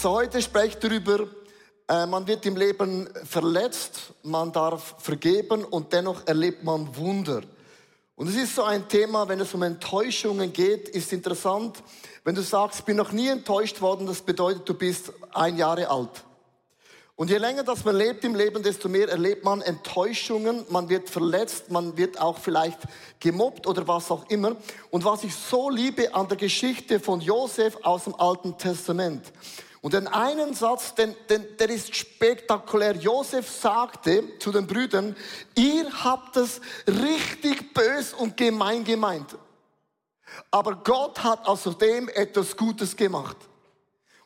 So, heute spreche ich darüber, äh, man wird im Leben verletzt, man darf vergeben und dennoch erlebt man Wunder. Und es ist so ein Thema, wenn es um Enttäuschungen geht, ist interessant, wenn du sagst, bin noch nie enttäuscht worden, das bedeutet, du bist ein Jahre alt. Und je länger das man lebt im Leben, desto mehr erlebt man Enttäuschungen, man wird verletzt, man wird auch vielleicht gemobbt oder was auch immer. Und was ich so liebe an der Geschichte von Josef aus dem Alten Testament, und den einen Satz, den, den, der ist spektakulär. Josef sagte zu den Brüdern, ihr habt es richtig bös und gemein gemeint. Aber Gott hat außerdem etwas Gutes gemacht.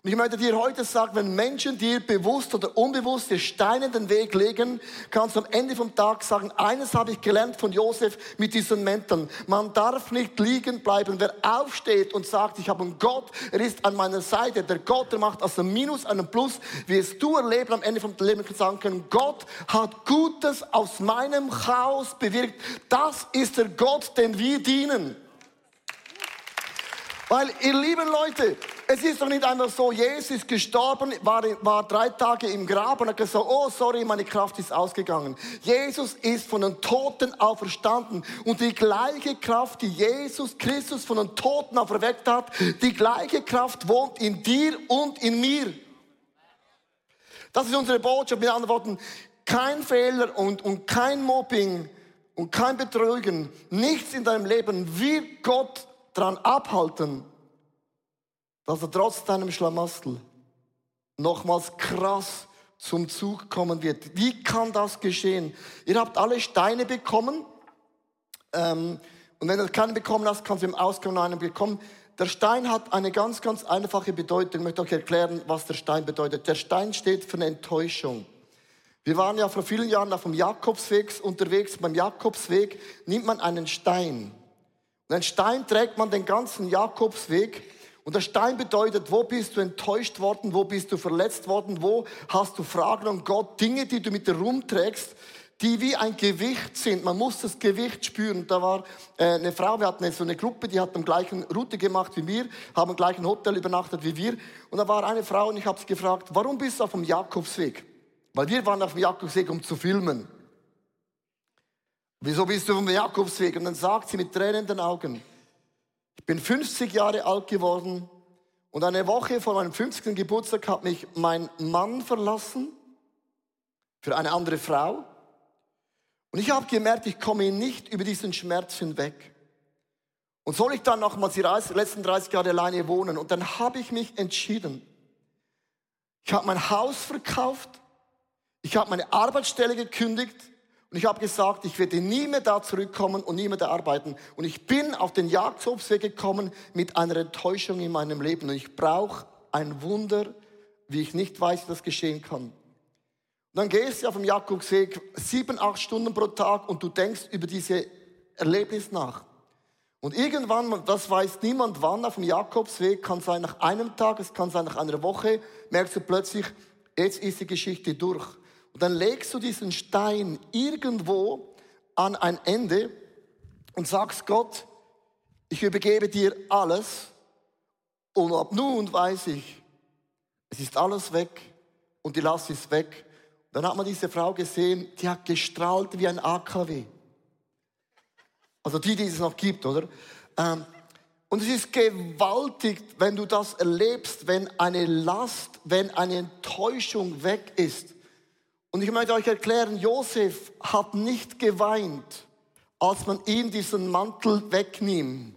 Und ich möchte dir heute sagen, wenn Menschen dir bewusst oder unbewusst die Steine in den Weg legen, kannst du am Ende vom Tag sagen, eines habe ich gelernt von Josef mit diesen Mänteln. Man darf nicht liegen bleiben. Wer aufsteht und sagt, ich habe einen Gott, er ist an meiner Seite. Der Gott, der macht aus einem Minus einen Plus. Es du erleben am Ende vom Leben sagen können, Gott hat Gutes aus meinem Chaos bewirkt. Das ist der Gott, den wir dienen. Weil, ihr lieben Leute, es ist doch nicht einfach so, Jesus ist gestorben, war, war drei Tage im Grab und hat gesagt, oh sorry, meine Kraft ist ausgegangen. Jesus ist von den Toten auferstanden und die gleiche Kraft, die Jesus Christus von den Toten auferweckt hat, die gleiche Kraft wohnt in dir und in mir. Das ist unsere Botschaft. Mit anderen Worten, kein Fehler und, und kein Mobbing und kein Betrügen, nichts in deinem Leben wird Gott daran abhalten, dass er trotz deinem Schlamassel nochmals krass zum Zug kommen wird. Wie kann das geschehen? Ihr habt alle Steine bekommen. Ähm, und wenn du keinen bekommen hast, kannst du im Ausgang einen bekommen. Der Stein hat eine ganz, ganz einfache Bedeutung. Ich möchte euch erklären, was der Stein bedeutet. Der Stein steht für eine Enttäuschung. Wir waren ja vor vielen Jahren auf dem Jakobsweg unterwegs. Beim Jakobsweg nimmt man einen Stein. Und einen Stein trägt man den ganzen Jakobsweg. Und der Stein bedeutet, wo bist du enttäuscht worden, wo bist du verletzt worden, wo hast du Fragen an Gott, Dinge, die du mit dir rumträgst, die wie ein Gewicht sind. Man muss das Gewicht spüren. Da war äh, eine Frau, wir hatten so eine Gruppe, die hat am gleichen Route gemacht wie wir, haben im gleichen Hotel übernachtet wie wir. Und da war eine Frau und ich habe sie gefragt, warum bist du auf dem Jakobsweg? Weil wir waren auf dem Jakobsweg, um zu filmen. Wieso bist du vom Jakobsweg? Und dann sagt sie mit tränenden Augen, ich bin 50 Jahre alt geworden und eine Woche vor meinem 50. Geburtstag hat mich mein Mann verlassen für eine andere Frau. Und ich habe gemerkt, ich komme nicht über diesen Schmerz hinweg. Und soll ich dann nochmals die letzten 30 Jahre alleine wohnen? Und dann habe ich mich entschieden. Ich habe mein Haus verkauft. Ich habe meine Arbeitsstelle gekündigt. Und ich habe gesagt, ich werde nie mehr da zurückkommen und nie mehr da arbeiten. Und ich bin auf den Jakobsweg gekommen mit einer Enttäuschung in meinem Leben. Und ich brauche ein Wunder, wie ich nicht weiß, wie das geschehen kann. Und dann gehst du auf dem Jakobsweg sieben, acht Stunden pro Tag und du denkst über diese Erlebnis nach. Und irgendwann, das weiß niemand wann, auf dem Jakobsweg, kann sein nach einem Tag, es kann sein nach einer Woche, merkst du plötzlich, jetzt ist die Geschichte durch. Und dann legst du diesen Stein irgendwo an ein Ende und sagst Gott, ich übergebe dir alles und ab nun weiß ich, es ist alles weg und die Last ist weg. Dann hat man diese Frau gesehen, die hat gestrahlt wie ein AKW. Also die, die es noch gibt, oder? Ähm, und es ist gewaltig, wenn du das erlebst, wenn eine Last, wenn eine Enttäuschung weg ist. Und ich möchte euch erklären, Josef hat nicht geweint, als man ihm diesen Mantel wegnahm.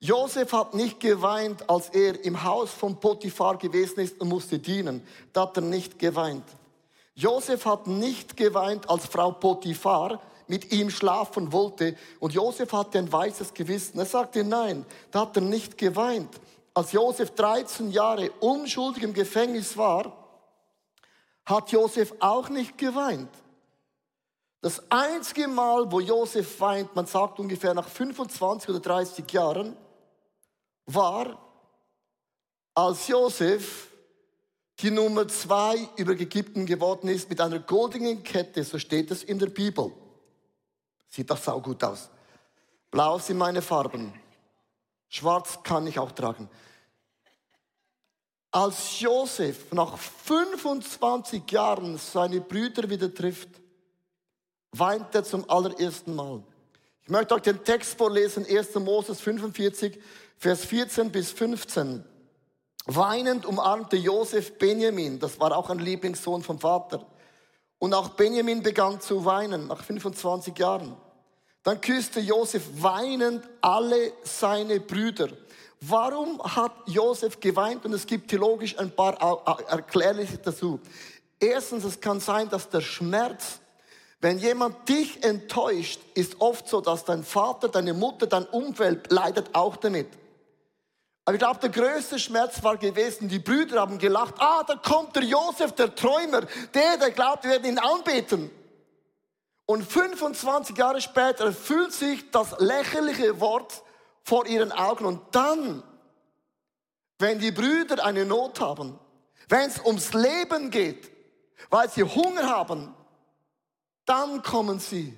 Josef hat nicht geweint, als er im Haus von Potiphar gewesen ist und musste dienen. Da hat er nicht geweint. Josef hat nicht geweint, als Frau Potiphar mit ihm schlafen wollte. Und Josef hatte ein weißes Gewissen. Er sagte nein, da hat er nicht geweint. Als Josef 13 Jahre unschuldig im Gefängnis war, hat Josef auch nicht geweint. Das einzige Mal, wo Josef weint, man sagt ungefähr nach 25 oder 30 Jahren, war, als Josef die Nummer zwei über Ägypten geworden ist mit einer goldenen Kette, so steht es in der Bibel. Sieht das sau gut aus. Blau sind meine Farben. Schwarz kann ich auch tragen. Als Josef nach 25 Jahren seine Brüder wieder trifft, weint er zum allerersten Mal. Ich möchte euch den Text vorlesen, 1. Moses 45, Vers 14 bis 15. Weinend umarmte Josef Benjamin, das war auch ein Lieblingssohn vom Vater. Und auch Benjamin begann zu weinen nach 25 Jahren. Dann küsste Josef weinend alle seine Brüder. Warum hat Josef geweint? Und es gibt theologisch ein paar Erklärliche dazu. Erstens, es kann sein, dass der Schmerz, wenn jemand dich enttäuscht, ist oft so, dass dein Vater, deine Mutter, dein Umfeld leidet auch damit. Aber ich glaube, der größte Schmerz war gewesen, die Brüder haben gelacht, ah, da kommt der Josef, der Träumer, der, der glaubt, wir werden ihn anbeten. Und 25 Jahre später erfüllt sich das lächerliche Wort vor ihren Augen. Und dann, wenn die Brüder eine Not haben, wenn es ums Leben geht, weil sie Hunger haben, dann kommen sie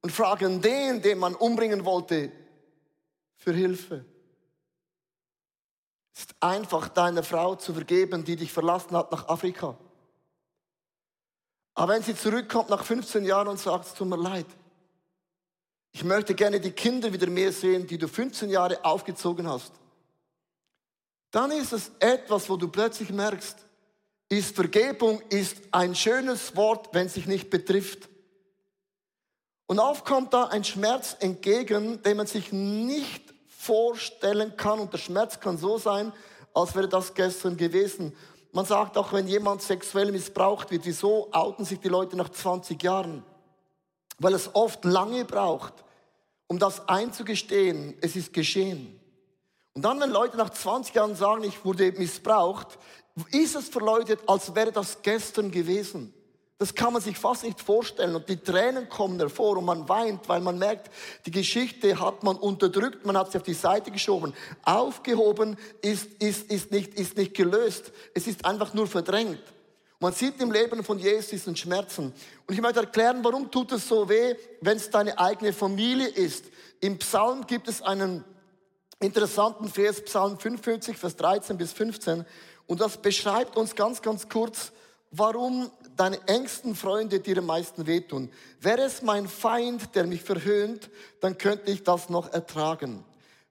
und fragen den, den man umbringen wollte, für Hilfe. Es ist einfach, deiner Frau zu vergeben, die dich verlassen hat nach Afrika. Aber wenn sie zurückkommt nach 15 Jahren und sagt, es tut mir leid, ich möchte gerne die Kinder wieder mehr sehen, die du 15 Jahre aufgezogen hast, dann ist es etwas, wo du plötzlich merkst, ist Vergebung ist ein schönes Wort, wenn es sich nicht betrifft. Und oft kommt da ein Schmerz entgegen, den man sich nicht vorstellen kann. Und der Schmerz kann so sein, als wäre das gestern gewesen. Man sagt auch, wenn jemand sexuell missbraucht wird, wieso outen sich die Leute nach 20 Jahren? Weil es oft lange braucht, um das einzugestehen, es ist geschehen. Und dann, wenn Leute nach 20 Jahren sagen, ich wurde missbraucht, ist es für als wäre das gestern gewesen. Das kann man sich fast nicht vorstellen. Und die Tränen kommen hervor und man weint, weil man merkt, die Geschichte hat man unterdrückt, man hat sie auf die Seite geschoben. Aufgehoben ist, ist, ist, nicht, ist nicht gelöst. Es ist einfach nur verdrängt. Man sieht im Leben von Jesus diesen Schmerzen. Und ich möchte erklären, warum tut es so weh, wenn es deine eigene Familie ist. Im Psalm gibt es einen interessanten Vers, Psalm 55, Vers 13 bis 15. Und das beschreibt uns ganz, ganz kurz, warum deine engsten Freunde dir am meisten wehtun. Wäre es mein Feind, der mich verhöhnt, dann könnte ich das noch ertragen.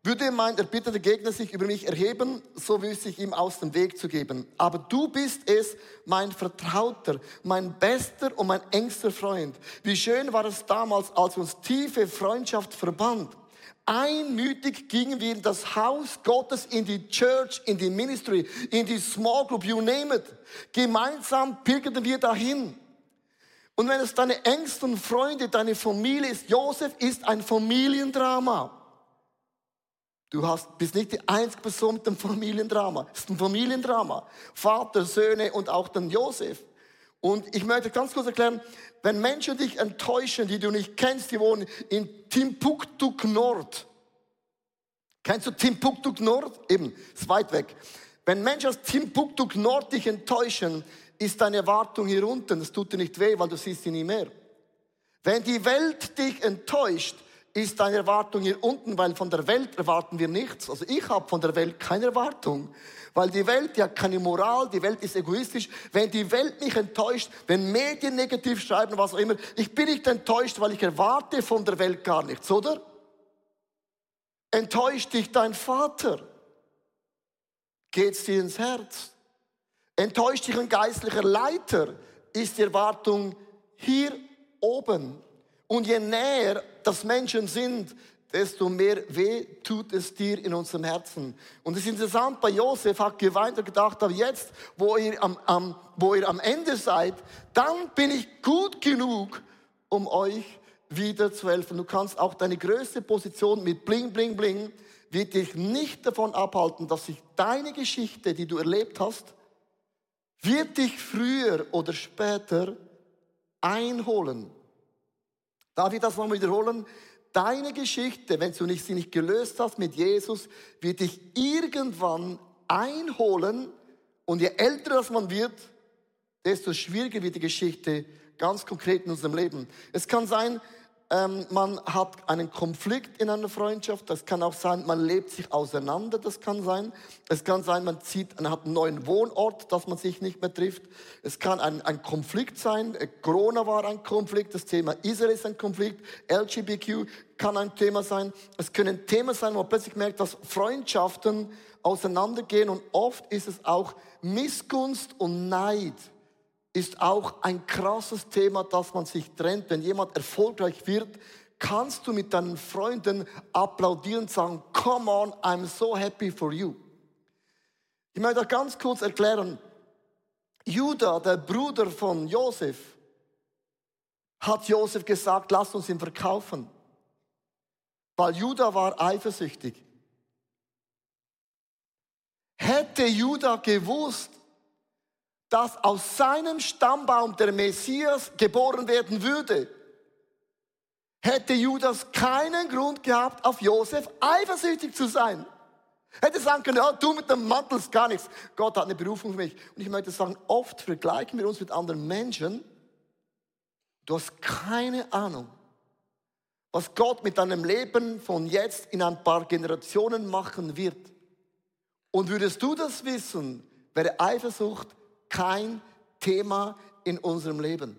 Würde mein erbitterter Gegner sich über mich erheben, so wüsste ich ihm aus dem Weg zu geben. Aber du bist es, mein Vertrauter, mein bester und mein engster Freund. Wie schön war es damals, als uns tiefe Freundschaft verband. Einmütig gingen wir in das Haus Gottes, in die Church, in die Ministry, in die Small Group, you name it. Gemeinsam pilgerten wir dahin. Und wenn es deine engsten Freunde, deine Familie ist, Josef ist ein Familiendrama. Du hast, bist nicht die einzige Person mit dem Familiendrama. Es ist ein Familiendrama. Vater, Söhne und auch dann Josef. Und ich möchte ganz kurz erklären, wenn Menschen dich enttäuschen, die du nicht kennst, die wohnen in Timbuktu Nord. Kennst du Timbuktu Nord? Eben, ist weit weg. Wenn Menschen aus Timbuktu Nord dich enttäuschen, ist deine Erwartung hier unten. Das tut dir nicht weh, weil du siehst sie nie mehr. Wenn die Welt dich enttäuscht, ist deine Erwartung hier unten, weil von der Welt erwarten wir nichts. Also ich habe von der Welt keine Erwartung, weil die Welt ja keine Moral, die Welt ist egoistisch. Wenn die Welt mich enttäuscht, wenn Medien negativ schreiben, was auch immer, ich bin nicht enttäuscht, weil ich erwarte von der Welt gar nichts, oder? Enttäuscht dich dein Vater? Geht's dir ins Herz? Enttäuscht dich ein geistlicher Leiter? Ist die Erwartung hier oben? Und je näher das Menschen sind, desto mehr weh tut es dir in unserem Herzen. Und es ist interessant, bei Josef hat geweint und gedacht, aber jetzt, wo ihr am, am, wo ihr am Ende seid, dann bin ich gut genug, um euch wieder zu helfen. Du kannst auch deine größte Position mit Bling, Bling, Bling, wird dich nicht davon abhalten, dass sich deine Geschichte, die du erlebt hast, wird dich früher oder später einholen. Darf ich das nochmal wiederholen? Deine Geschichte, wenn du sie nicht gelöst hast mit Jesus, wird dich irgendwann einholen. Und je älter das man wird, desto schwieriger wird die Geschichte ganz konkret in unserem Leben. Es kann sein, ähm, man hat einen Konflikt in einer Freundschaft. Das kann auch sein, man lebt sich auseinander. Das kann sein. Es kann sein, man zieht, man hat einen neuen Wohnort, dass man sich nicht mehr trifft. Es kann ein, ein Konflikt sein. Corona war ein Konflikt. Das Thema Israel ist ein Konflikt. LGBTQ kann ein Thema sein. Es können Themen sein, wo man plötzlich merkt, dass Freundschaften auseinandergehen und oft ist es auch Missgunst und Neid ist auch ein krasses Thema, dass man sich trennt. Wenn jemand erfolgreich wird, kannst du mit deinen Freunden applaudieren und sagen, come on, I'm so happy for you. Ich möchte ganz kurz erklären, Judah, der Bruder von Josef, hat Josef gesagt, lass uns ihn verkaufen. Weil Judah war eifersüchtig. Hätte Judah gewusst, dass aus seinem Stammbaum der Messias geboren werden würde, hätte Judas keinen Grund gehabt, auf Josef eifersüchtig zu sein. Hätte sagen können, ja, du mit dem Mantel ist gar nichts. Gott hat eine Berufung für mich. Und ich möchte sagen, oft vergleichen wir uns mit anderen Menschen. Du hast keine Ahnung, was Gott mit deinem Leben von jetzt in ein paar Generationen machen wird. Und würdest du das wissen, wäre Eifersucht kein Thema in unserem Leben.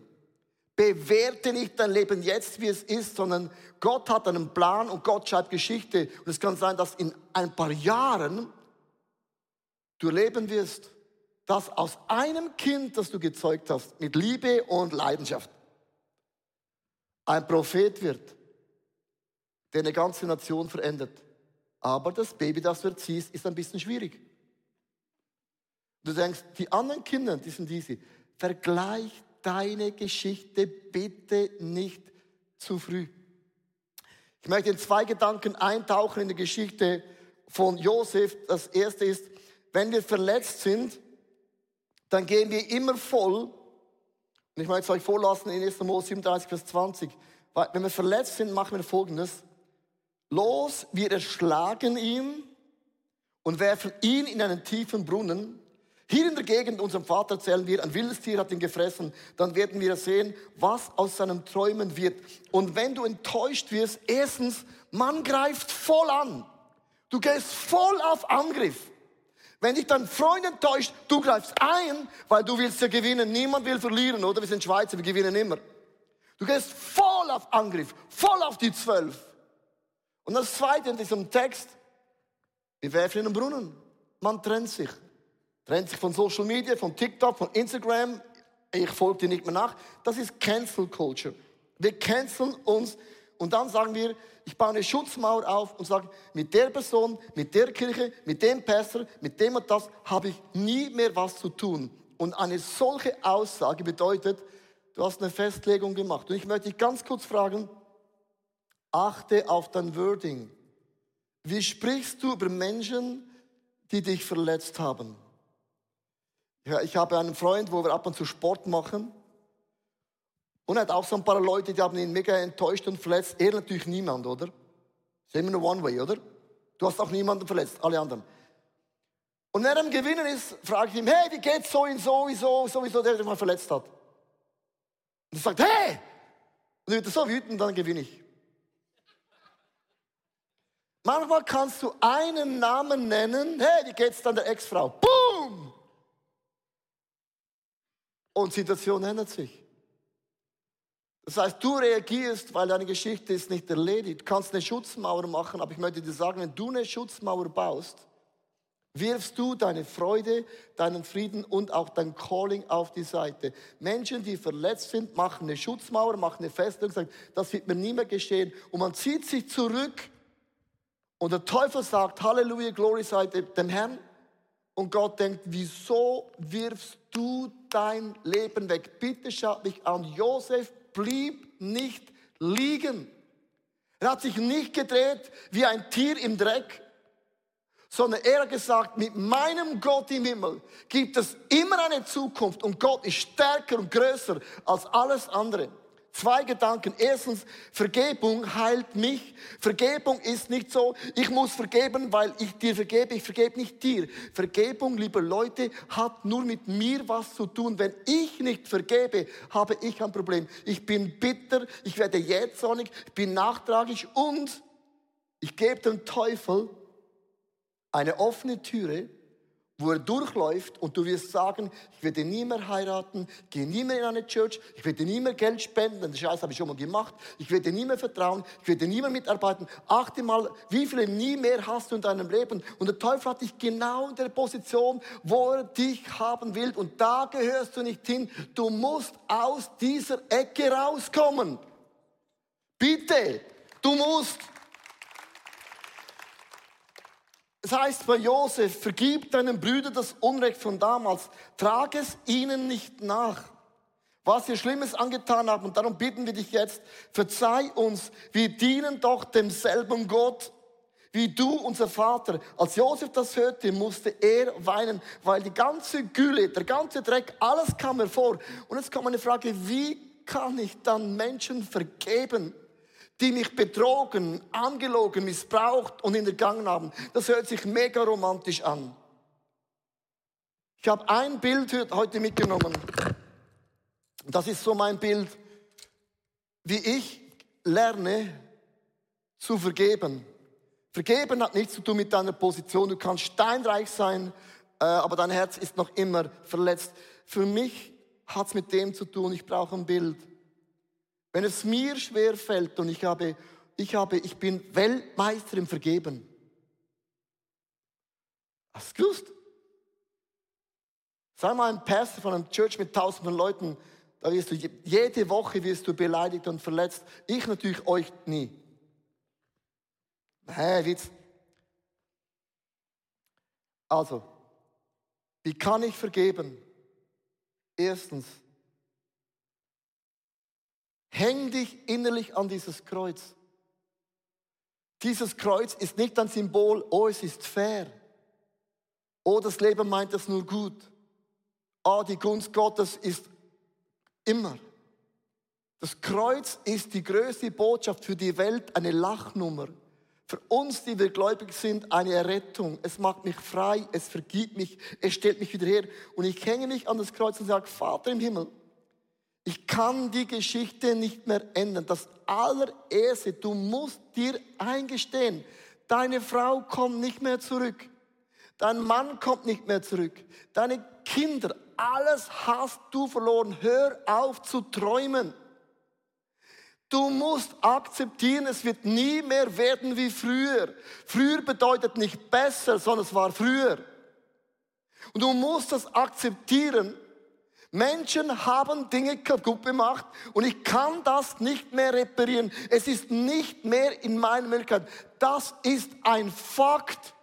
Bewerte nicht dein Leben jetzt, wie es ist, sondern Gott hat einen Plan und Gott schreibt Geschichte. Und es kann sein, dass in ein paar Jahren du leben wirst, dass aus einem Kind, das du gezeugt hast, mit Liebe und Leidenschaft, ein Prophet wird, der eine ganze Nation verändert. Aber das Baby, das du erziehst, ist ein bisschen schwierig. Du denkst, die anderen Kinder, die sind easy. Vergleich deine Geschichte bitte nicht zu früh. Ich möchte in zwei Gedanken eintauchen in die Geschichte von Josef. Das erste ist, wenn wir verletzt sind, dann gehen wir immer voll. Und ich möchte es euch vorlassen in 1. Mose 37, Vers 20. Wenn wir verletzt sind, machen wir Folgendes. Los, wir erschlagen ihn und werfen ihn in einen tiefen Brunnen hier in der Gegend unserem Vater erzählen wir, ein wildes Tier hat ihn gefressen. Dann werden wir sehen, was aus seinem Träumen wird. Und wenn du enttäuscht wirst, erstens, man greift voll an. Du gehst voll auf Angriff. Wenn dich dein Freund enttäuscht, du greifst ein, weil du willst ja gewinnen. Niemand will verlieren, oder? Wir sind Schweizer, wir gewinnen immer. Du gehst voll auf Angriff, voll auf die Zwölf. Und das Zweite in diesem Text, wir werfen in den Brunnen. Man trennt sich. Trennt sich von Social Media, von TikTok, von Instagram. Ich folge dir nicht mehr nach. Das ist Cancel Culture. Wir canceln uns und dann sagen wir, ich baue eine Schutzmauer auf und sage, mit der Person, mit der Kirche, mit dem Pastor, mit dem und das habe ich nie mehr was zu tun. Und eine solche Aussage bedeutet, du hast eine Festlegung gemacht. Und ich möchte dich ganz kurz fragen, achte auf dein Wording. Wie sprichst du über Menschen, die dich verletzt haben? Ich habe einen Freund, wo wir ab und zu Sport machen. Und er hat auch so ein paar Leute, die haben ihn mega enttäuscht und verletzt. Er natürlich niemand, oder? ist immer nur One Way, oder? Du hast auch niemanden verletzt, alle anderen. Und wenn er am Gewinnen ist, frage ich ihn, hey, wie geht's so in sowieso, sowieso, der, der mal verletzt hat? Und er sagt, hey! Und wird so wütend, dann gewinne ich. Manchmal kannst du einen Namen nennen, hey, wie geht's dann der Ex-Frau? Boom! Und Situation ändert sich. Das heißt, du reagierst, weil deine Geschichte ist nicht erledigt. Du kannst eine Schutzmauer machen, aber ich möchte dir sagen, wenn du eine Schutzmauer baust, wirfst du deine Freude, deinen Frieden und auch dein Calling auf die Seite. Menschen, die verletzt sind, machen eine Schutzmauer, machen eine Festung, sagen, das wird mir nie mehr geschehen. Und man zieht sich zurück und der Teufel sagt, Halleluja, Glory sei dem Herrn. Und Gott denkt, wieso wirfst du dein Leben weg? Bitte schaut mich an. Josef blieb nicht liegen. Er hat sich nicht gedreht wie ein Tier im Dreck, sondern er hat gesagt, mit meinem Gott im Himmel gibt es immer eine Zukunft und Gott ist stärker und größer als alles andere. Zwei Gedanken. Erstens, Vergebung heilt mich. Vergebung ist nicht so, ich muss vergeben, weil ich dir vergebe. Ich vergebe nicht dir. Vergebung, liebe Leute, hat nur mit mir was zu tun. Wenn ich nicht vergebe, habe ich ein Problem. Ich bin bitter, ich werde jähzornig, ich bin nachtragig und ich gebe dem Teufel eine offene Türe, wo er durchläuft und du wirst sagen, ich werde nie mehr heiraten, gehe nie mehr in eine Church, ich werde nie mehr Geld spenden, den Scheiß habe ich schon mal gemacht, ich werde nie mehr vertrauen, ich werde nie mehr mitarbeiten. Achte mal, wie viele nie mehr hast du in deinem Leben? Und der Teufel hat dich genau in der Position, wo er dich haben will und da gehörst du nicht hin. Du musst aus dieser Ecke rauskommen. Bitte, du musst. Es heißt bei Josef, vergib deinen Brüdern das Unrecht von damals, trag es ihnen nicht nach, was sie Schlimmes angetan haben. Und darum bitten wir dich jetzt, verzeih uns, wir dienen doch demselben Gott, wie du, unser Vater. Als Josef das hörte, musste er weinen, weil die ganze Gülle, der ganze Dreck, alles kam hervor. Und jetzt kommt eine Frage, wie kann ich dann Menschen vergeben? Die mich betrogen, angelogen, missbraucht und hintergangen haben. Das hört sich mega romantisch an. Ich habe ein Bild heute mitgenommen. Das ist so mein Bild, wie ich lerne zu vergeben. Vergeben hat nichts zu tun mit deiner Position. Du kannst steinreich sein, äh, aber dein Herz ist noch immer verletzt. Für mich hat es mit dem zu tun, ich brauche ein Bild. Wenn es mir schwer fällt und ich habe, ich habe, ich bin Weltmeister im Vergeben. Hast du gewusst? Sei mal ein Pastor von einem Church mit tausenden Leuten, da wirst du, jede Woche wirst du beleidigt und verletzt. Ich natürlich euch nie. Hä, Witz. Also, wie kann ich vergeben? Erstens, Häng dich innerlich an dieses Kreuz. Dieses Kreuz ist nicht ein Symbol, oh, es ist fair. Oh, das Leben meint es nur gut. Oh, die Gunst Gottes ist immer. Das Kreuz ist die größte Botschaft für die Welt, eine Lachnummer. Für uns, die wir gläubig sind, eine Errettung. Es macht mich frei, es vergibt mich, es stellt mich wieder her. Und ich hänge mich an das Kreuz und sage, Vater im Himmel, ich kann die Geschichte nicht mehr ändern. Das allererste, du musst dir eingestehen, deine Frau kommt nicht mehr zurück. Dein Mann kommt nicht mehr zurück. Deine Kinder, alles hast du verloren. Hör auf zu träumen. Du musst akzeptieren, es wird nie mehr werden wie früher. Früher bedeutet nicht besser, sondern es war früher. Und du musst das akzeptieren Menschen haben Dinge kaputt gemacht und ich kann das nicht mehr reparieren. Es ist nicht mehr in meiner Möglichkeit. Das ist ein Fakt.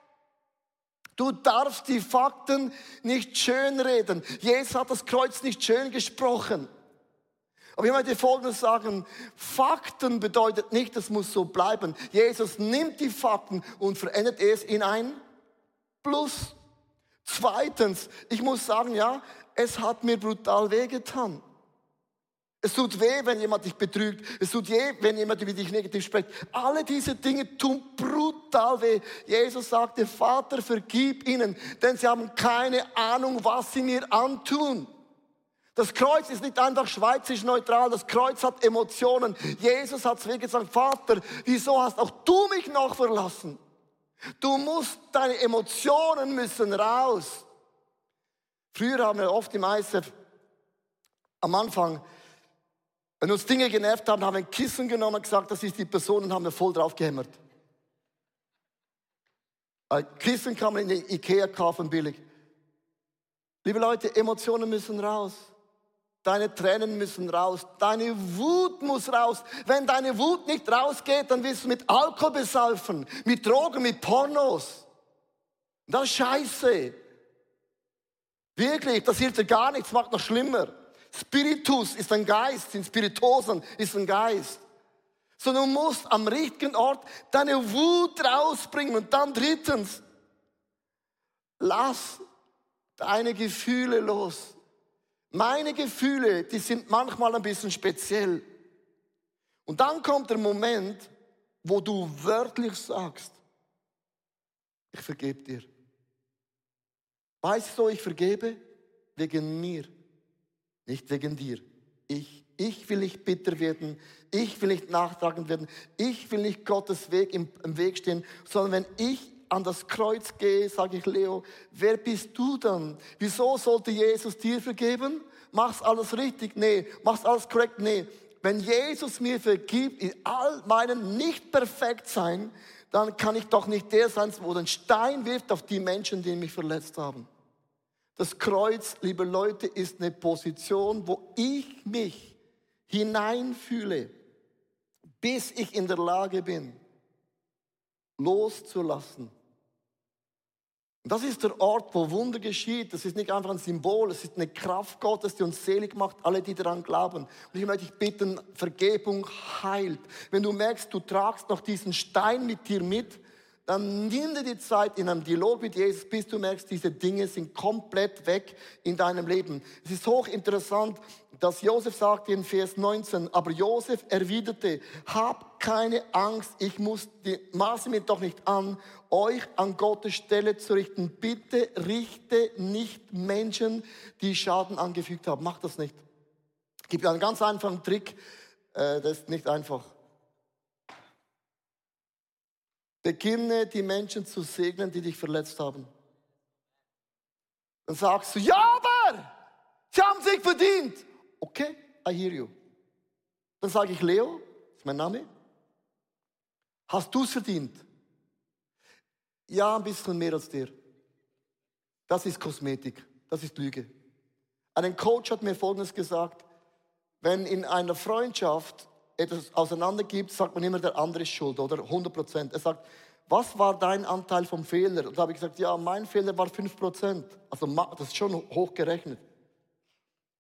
Du darfst die Fakten nicht schönreden. Jesus hat das Kreuz nicht schön gesprochen. Aber ich möchte Folgendes sagen. Fakten bedeutet nicht, es muss so bleiben. Jesus nimmt die Fakten und verändert es in ein Plus. Zweitens, ich muss sagen, ja, es hat mir brutal wehgetan. Es tut weh, wenn jemand dich betrügt. Es tut weh, wenn jemand über dich negativ spricht. Alle diese Dinge tun brutal weh. Jesus sagte, Vater, vergib ihnen, denn sie haben keine Ahnung, was sie mir antun. Das Kreuz ist nicht einfach schweizerisch neutral, das Kreuz hat Emotionen. Jesus hat mir gesagt, Vater, wieso hast auch du mich noch verlassen? Du musst, deine Emotionen müssen raus. Früher haben wir oft im ISF am Anfang, wenn uns Dinge genervt haben, haben wir ein Kissen genommen und gesagt, das ist die Person und haben wir voll drauf gehämmert. Ein Kissen kann man in der Ikea kaufen, billig. Liebe Leute, Emotionen müssen raus. Deine Tränen müssen raus. Deine Wut muss raus. Wenn deine Wut nicht rausgeht, dann wirst du mit Alkohol besaufen, mit Drogen, mit Pornos. Das ist scheiße. Wirklich, das hilft dir gar nichts, macht noch schlimmer. Spiritus ist ein Geist, in Spiritosen ist ein Geist. Sondern du musst am richtigen Ort deine Wut rausbringen. Und dann drittens, lass deine Gefühle los. Meine Gefühle, die sind manchmal ein bisschen speziell. Und dann kommt der Moment, wo du wörtlich sagst, ich vergebe dir. Weißt du, ich vergebe wegen mir, nicht wegen dir. Ich, ich will nicht bitter werden, ich will nicht nachtragend werden, ich will nicht Gottes Weg im, im Weg stehen, sondern wenn ich an das Kreuz gehe, sage ich Leo, wer bist du dann? Wieso sollte Jesus dir vergeben? Machst alles richtig? Nee. Machst alles korrekt? Nee. Wenn Jesus mir vergibt in all meinen nicht perfekt sein, dann kann ich doch nicht der sein, wo den Stein wirft auf die Menschen, die mich verletzt haben. Das Kreuz, liebe Leute, ist eine Position, wo ich mich hineinfühle, bis ich in der Lage bin, loszulassen. Das ist der Ort, wo Wunder geschieht. Das ist nicht einfach ein Symbol, es ist eine Kraft Gottes, die uns selig macht, alle, die daran glauben. Und ich möchte dich bitten, Vergebung heilt. Wenn du merkst, du tragst noch diesen Stein mit dir mit, dann nimm dir die Zeit in einem Dialog mit Jesus, bis du merkst, diese Dinge sind komplett weg in deinem Leben. Es ist hochinteressant, dass Josef sagt in Vers 19, aber Josef erwiderte, hab keine Angst, ich muss, die, maße mir doch nicht an, euch an Gottes Stelle zu richten. Bitte richte nicht Menschen, die Schaden angefügt haben. Mach das nicht. Ich gebe einen ganz einfachen Trick, äh, das ist nicht einfach. Beginne die Menschen zu segnen, die dich verletzt haben. Dann sagst du, ja, aber sie haben sich verdient. Okay, I hear you. Dann sage ich, Leo, ist mein Name. Hast du es verdient? Ja, ein bisschen mehr als dir. Das ist Kosmetik, das ist Lüge. Ein Coach hat mir Folgendes gesagt, wenn in einer Freundschaft etwas auseinandergibt, sagt man immer, der andere ist schuld, oder? 100 Prozent. Er sagt, was war dein Anteil vom Fehler? Und da habe ich gesagt, ja, mein Fehler war 5 Prozent. Also das ist schon hoch gerechnet.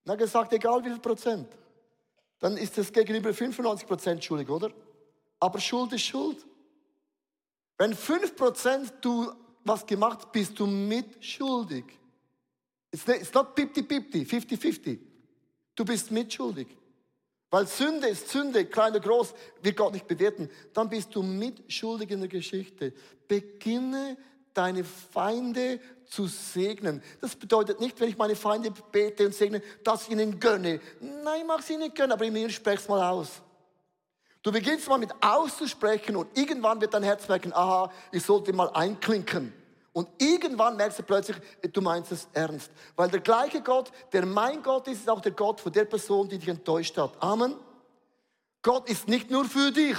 Er hat gesagt, egal wie viel Prozent, dann ist das gegenüber 95 Prozent schuldig, oder? Aber Schuld ist Schuld. Wenn 5 Prozent du was gemacht, bist du mitschuldig. It's not 50-50, 50-50. Du bist mitschuldig. Weil Sünde ist Sünde, klein oder groß, wird Gott nicht bewerten. Dann bist du mitschuldig in der Geschichte. Beginne deine Feinde zu segnen. Das bedeutet nicht, wenn ich meine Feinde bete und segne, dass ich ihnen gönne. Nein, ich mag sie nicht gönnen, aber in mir sprech's mal aus. Du beginnst mal mit auszusprechen und irgendwann wird dein Herz merken, aha, ich sollte mal einklinken. Und irgendwann merkst du plötzlich, du meinst es ernst. Weil der gleiche Gott, der mein Gott ist, ist auch der Gott von der Person, die dich enttäuscht hat. Amen. Gott ist nicht nur für dich.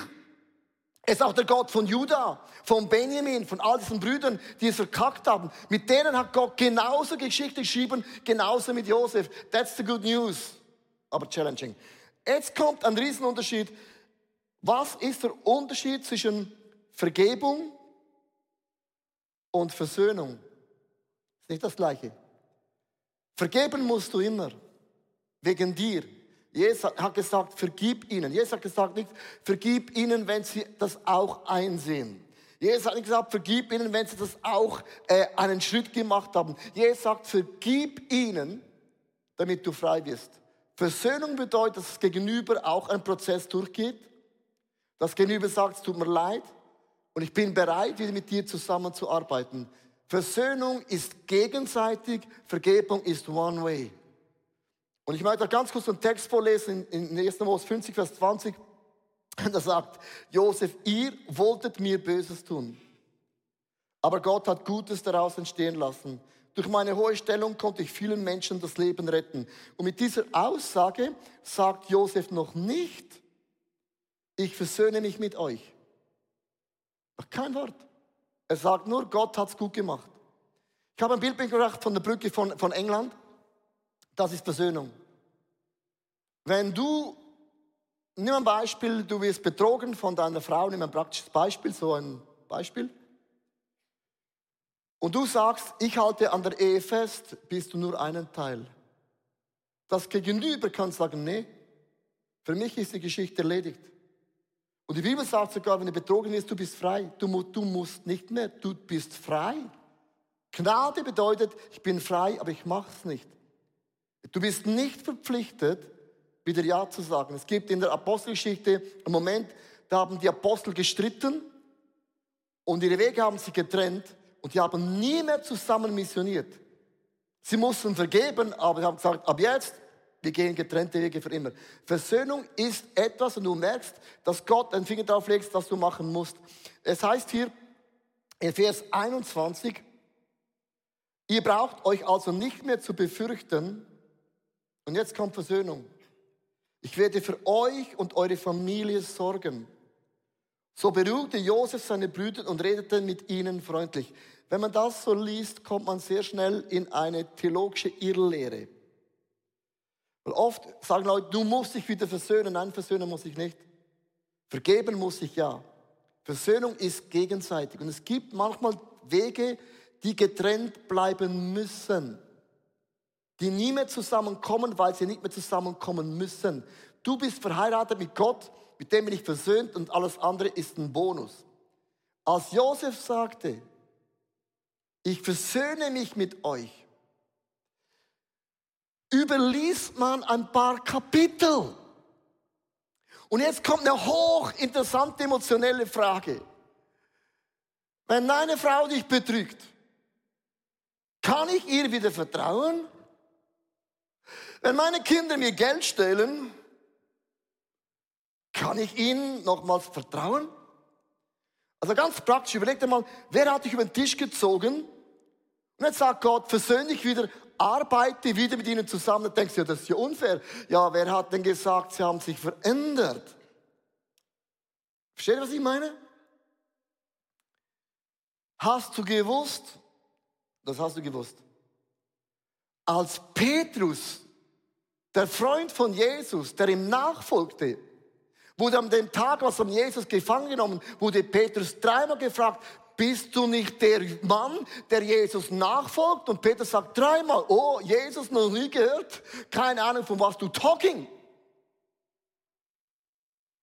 Er ist auch der Gott von Judah, von Benjamin, von all diesen Brüdern, die es verkackt haben. Mit denen hat Gott genauso Geschichte geschrieben, genauso mit Josef. That's the good news. Aber challenging. Jetzt kommt ein Riesenunterschied. Was ist der Unterschied zwischen Vergebung und Versöhnung ist nicht das Gleiche. Vergeben musst du immer. Wegen dir. Jesus hat gesagt, vergib ihnen. Jesus hat gesagt nicht, vergib ihnen, wenn sie das auch einsehen. Jesus hat nicht gesagt, vergib ihnen, wenn sie das auch äh, einen Schritt gemacht haben. Jesus sagt, vergib ihnen, damit du frei wirst. Versöhnung bedeutet, dass das Gegenüber auch einen Prozess durchgeht. Das Gegenüber sagt, es tut mir leid, und ich bin bereit, wieder mit dir zusammenzuarbeiten. Versöhnung ist gegenseitig, Vergebung ist one way. Und ich möchte ganz kurz einen Text vorlesen in 1. Mose 50, Vers 20. Da sagt Josef, ihr wolltet mir Böses tun. Aber Gott hat Gutes daraus entstehen lassen. Durch meine hohe Stellung konnte ich vielen Menschen das Leben retten. Und mit dieser Aussage sagt Josef noch nicht, ich versöhne mich mit euch. Kein Wort. Er sagt nur, Gott hat es gut gemacht. Ich habe ein Bild mitgebracht von der Brücke von, von England. Das ist Versöhnung. Wenn du, nimm ein Beispiel, du wirst betrogen von deiner Frau, nimm ein praktisches Beispiel, so ein Beispiel. Und du sagst, ich halte an der Ehe fest, bist du nur einen Teil. Das Gegenüber kann sagen, nee, für mich ist die Geschichte erledigt. Und die Bibel sagt sogar, wenn du betrogen wirst, du bist frei. Du, du musst nicht mehr, du bist frei. Gnade bedeutet, ich bin frei, aber ich mache es nicht. Du bist nicht verpflichtet, wieder Ja zu sagen. Es gibt in der Apostelgeschichte einen Moment, da haben die Apostel gestritten und ihre Wege haben sich getrennt und die haben nie mehr zusammen missioniert. Sie mussten vergeben, aber sie haben gesagt, ab jetzt, wir gehen getrennte Wege für immer. Versöhnung ist etwas und du merkst, dass Gott einen Finger drauf legt, das du machen musst. Es heißt hier in Vers 21, ihr braucht euch also nicht mehr zu befürchten. Und jetzt kommt Versöhnung. Ich werde für euch und eure Familie sorgen. So beruhigte Josef seine Brüder und redete mit ihnen freundlich. Wenn man das so liest, kommt man sehr schnell in eine theologische Irrlehre. Weil oft sagen Leute, du musst dich wieder versöhnen. Nein, versöhnen muss ich nicht. Vergeben muss ich ja. Versöhnung ist gegenseitig. Und es gibt manchmal Wege, die getrennt bleiben müssen. Die nie mehr zusammenkommen, weil sie nicht mehr zusammenkommen müssen. Du bist verheiratet mit Gott, mit dem bin ich versöhnt und alles andere ist ein Bonus. Als Josef sagte, ich versöhne mich mit euch, überliest man ein paar Kapitel. Und jetzt kommt eine hochinteressante emotionelle Frage. Wenn deine Frau dich betrügt, kann ich ihr wieder vertrauen? Wenn meine Kinder mir Geld stehlen, kann ich ihnen nochmals vertrauen? Also ganz praktisch, überleg dir mal, wer hat dich über den Tisch gezogen? Und jetzt sagt Gott, versöhn dich wieder, arbeite wieder mit ihnen zusammen. Dann denkst du, ja, das ist ja unfair. Ja, wer hat denn gesagt, sie haben sich verändert? Versteht ihr, was ich meine? Hast du gewusst, das hast du gewusst, als Petrus, der Freund von Jesus, der ihm nachfolgte, wurde an dem Tag, was von Jesus gefangen genommen, wurde Petrus dreimal gefragt, bist du nicht der Mann, der Jesus nachfolgt? Und Petrus sagt dreimal, oh, Jesus noch nie gehört, keine Ahnung von was du talking.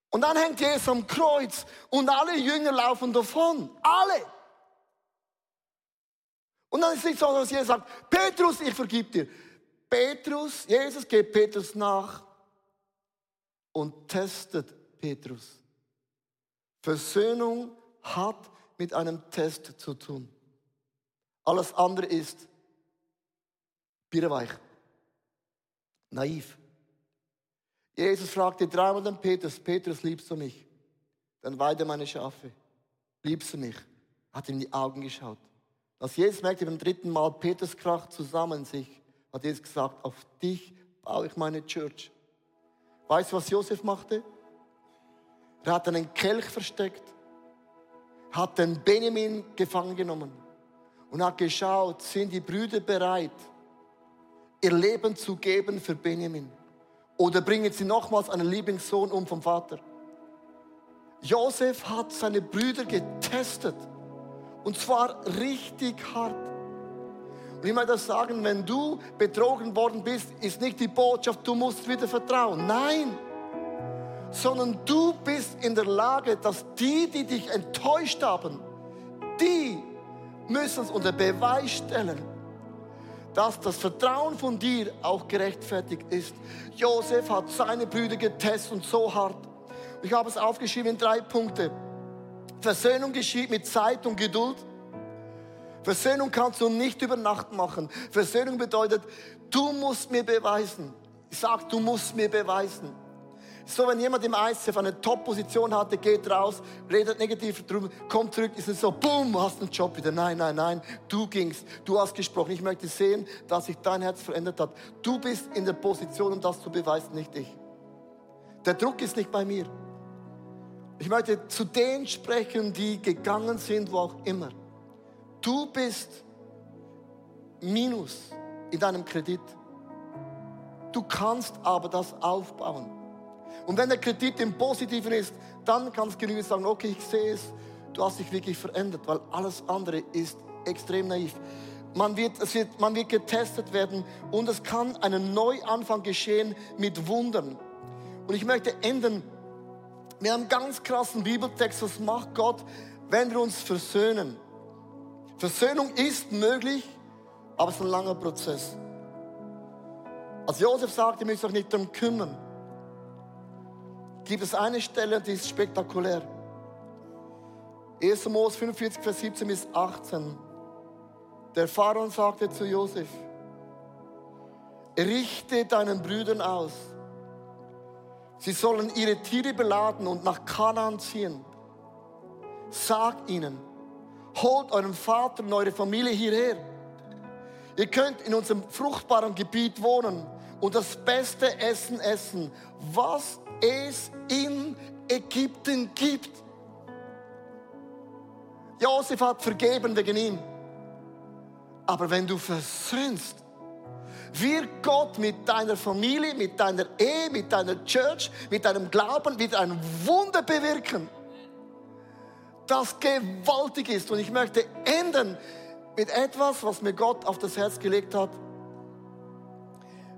Und dann hängt Jesus am Kreuz und alle Jünger laufen davon. Alle. Und dann ist es nicht so, dass Jesus sagt, Petrus, ich vergib dir. Petrus, Jesus geht Petrus nach und testet Petrus. Versöhnung hat mit einem Test zu tun. Alles andere ist bierweich, naiv. Jesus fragte dreimal den Petrus, Petrus, liebst du mich? Dann weide meine Schafe. Liebst du mich? Hat ihm in die Augen geschaut. Als Jesus merkte beim dritten Mal, Petrus kracht zusammen sich, hat Jesus gesagt, auf dich baue ich meine Church. Weißt du, was Josef machte? Er hat einen Kelch versteckt, hat den Benjamin gefangen genommen und hat geschaut, sind die Brüder bereit, ihr Leben zu geben für Benjamin? Oder bringen sie nochmals einen Lieblingssohn um vom Vater? Josef hat seine Brüder getestet. Und zwar richtig hart. Und ich möchte das sagen, wenn du betrogen worden bist, ist nicht die Botschaft, du musst wieder vertrauen. Nein sondern du bist in der Lage, dass die, die dich enttäuscht haben, die müssen es unter Beweis stellen, dass das Vertrauen von dir auch gerechtfertigt ist. Josef hat seine Brüder getestet und so hart. Ich habe es aufgeschrieben in drei Punkte. Versöhnung geschieht mit Zeit und Geduld. Versöhnung kannst du nicht über Nacht machen. Versöhnung bedeutet, du musst mir beweisen. Ich sag, du musst mir beweisen. So, wenn jemand im ICF eine Top-Position hatte, geht raus, redet negativ drüber, kommt zurück, ist es so, boom, hast einen Job wieder. Nein, nein, nein, du gingst, du hast gesprochen. Ich möchte sehen, dass sich dein Herz verändert hat. Du bist in der Position, um das zu beweisen, nicht ich. Der Druck ist nicht bei mir. Ich möchte zu denen sprechen, die gegangen sind, wo auch immer. Du bist Minus in deinem Kredit. Du kannst aber das aufbauen. Und wenn der Kredit im Positiven ist, dann kann es genügend sagen, okay, ich sehe es, du hast dich wirklich verändert, weil alles andere ist extrem naiv. Man wird, es wird, man wird getestet werden und es kann ein Neuanfang geschehen mit Wundern. Und ich möchte enden mit einem ganz krassen Bibeltext. Was macht Gott, wenn wir uns versöhnen? Versöhnung ist möglich, aber es ist ein langer Prozess. Als Josef sagte, ihr müsst euch nicht darum kümmern, gibt es eine Stelle, die ist spektakulär. 1. Mose 45, Vers 17 bis 18. Der Pharao sagte zu Josef, richte deinen Brüdern aus. Sie sollen ihre Tiere beladen und nach Kanaan ziehen. Sag ihnen, holt euren Vater und eure Familie hierher. Ihr könnt in unserem fruchtbaren Gebiet wohnen und das beste Essen essen, was es in Ägypten gibt. Josef hat vergeben wegen ihm. Aber wenn du versöhnst, wird Gott mit deiner Familie, mit deiner Ehe, mit deiner Church, mit deinem Glauben wieder ein Wunder bewirken, das gewaltig ist. Und ich möchte enden mit etwas, was mir Gott auf das Herz gelegt hat.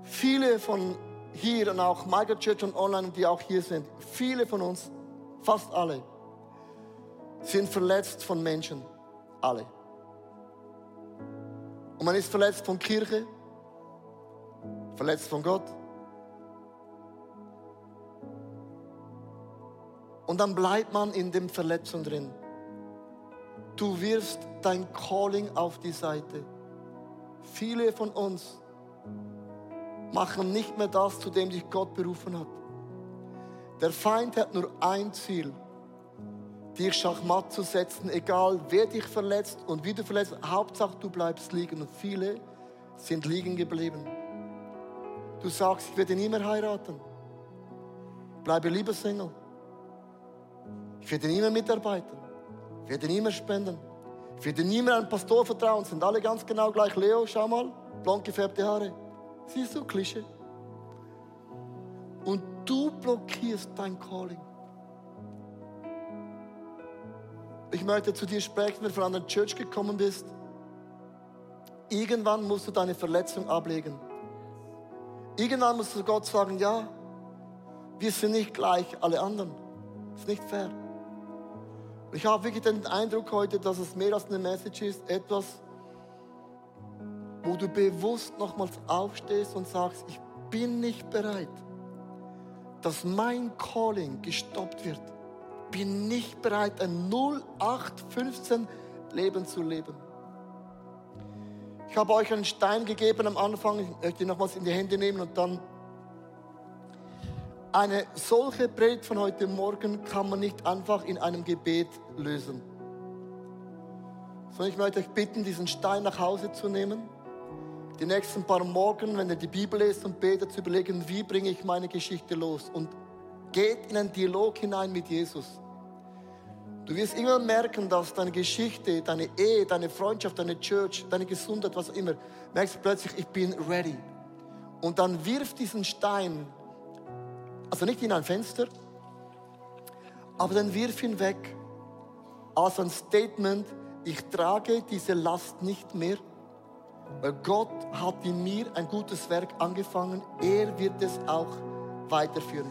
Viele von hier und auch Michael Church und Online, die auch hier sind, viele von uns, fast alle, sind verletzt von Menschen. Alle. Und man ist verletzt von Kirche, verletzt von Gott. Und dann bleibt man in dem Verletzung drin. Du wirst dein Calling auf die Seite. Viele von uns machen nicht mehr das, zu dem dich Gott berufen hat. Der Feind hat nur ein Ziel, dich schachmatt zu setzen, egal wer dich verletzt und wie du verletzt. Hauptsache, du bleibst liegen. Und viele sind liegen geblieben. Du sagst, ich werde nie mehr heiraten. Bleibe lieber Single. Ich werde nie mehr mitarbeiten. Werde nie mehr spenden. Ich werde nie mehr einem Pastor vertrauen. Sind alle ganz genau gleich. Leo, schau mal, blond gefärbte Haare. Siehst du, Klischee. Und du blockierst dein Calling. Ich möchte zu dir sprechen, wenn du von einer Church gekommen bist. Irgendwann musst du deine Verletzung ablegen. Irgendwann musst du Gott sagen, ja, wir sind nicht gleich alle anderen. Das ist nicht fair. Ich habe wirklich den Eindruck heute, dass es mehr als eine Message ist, etwas, wo du bewusst nochmals aufstehst und sagst, ich bin nicht bereit, dass mein Calling gestoppt wird bin nicht bereit, ein 0815 Leben zu leben. Ich habe euch einen Stein gegeben am Anfang, ich möchte ihn nochmals in die Hände nehmen und dann eine solche Predigt von heute Morgen kann man nicht einfach in einem Gebet lösen. Sondern ich möchte euch bitten, diesen Stein nach Hause zu nehmen. Die nächsten paar Morgen, wenn ihr die Bibel lest und betet, zu überlegen, wie bringe ich meine Geschichte los. Und geht in einen Dialog hinein mit Jesus. Du wirst irgendwann merken, dass deine Geschichte, deine Ehe, deine Freundschaft, deine Church, deine Gesundheit, was auch immer, merkst du plötzlich, ich bin ready. Und dann wirf diesen Stein, also nicht in ein Fenster, aber dann wirf ihn weg. Als ein Statement, ich trage diese Last nicht mehr, weil Gott hat in mir ein gutes Werk angefangen, er wird es auch weiterführen.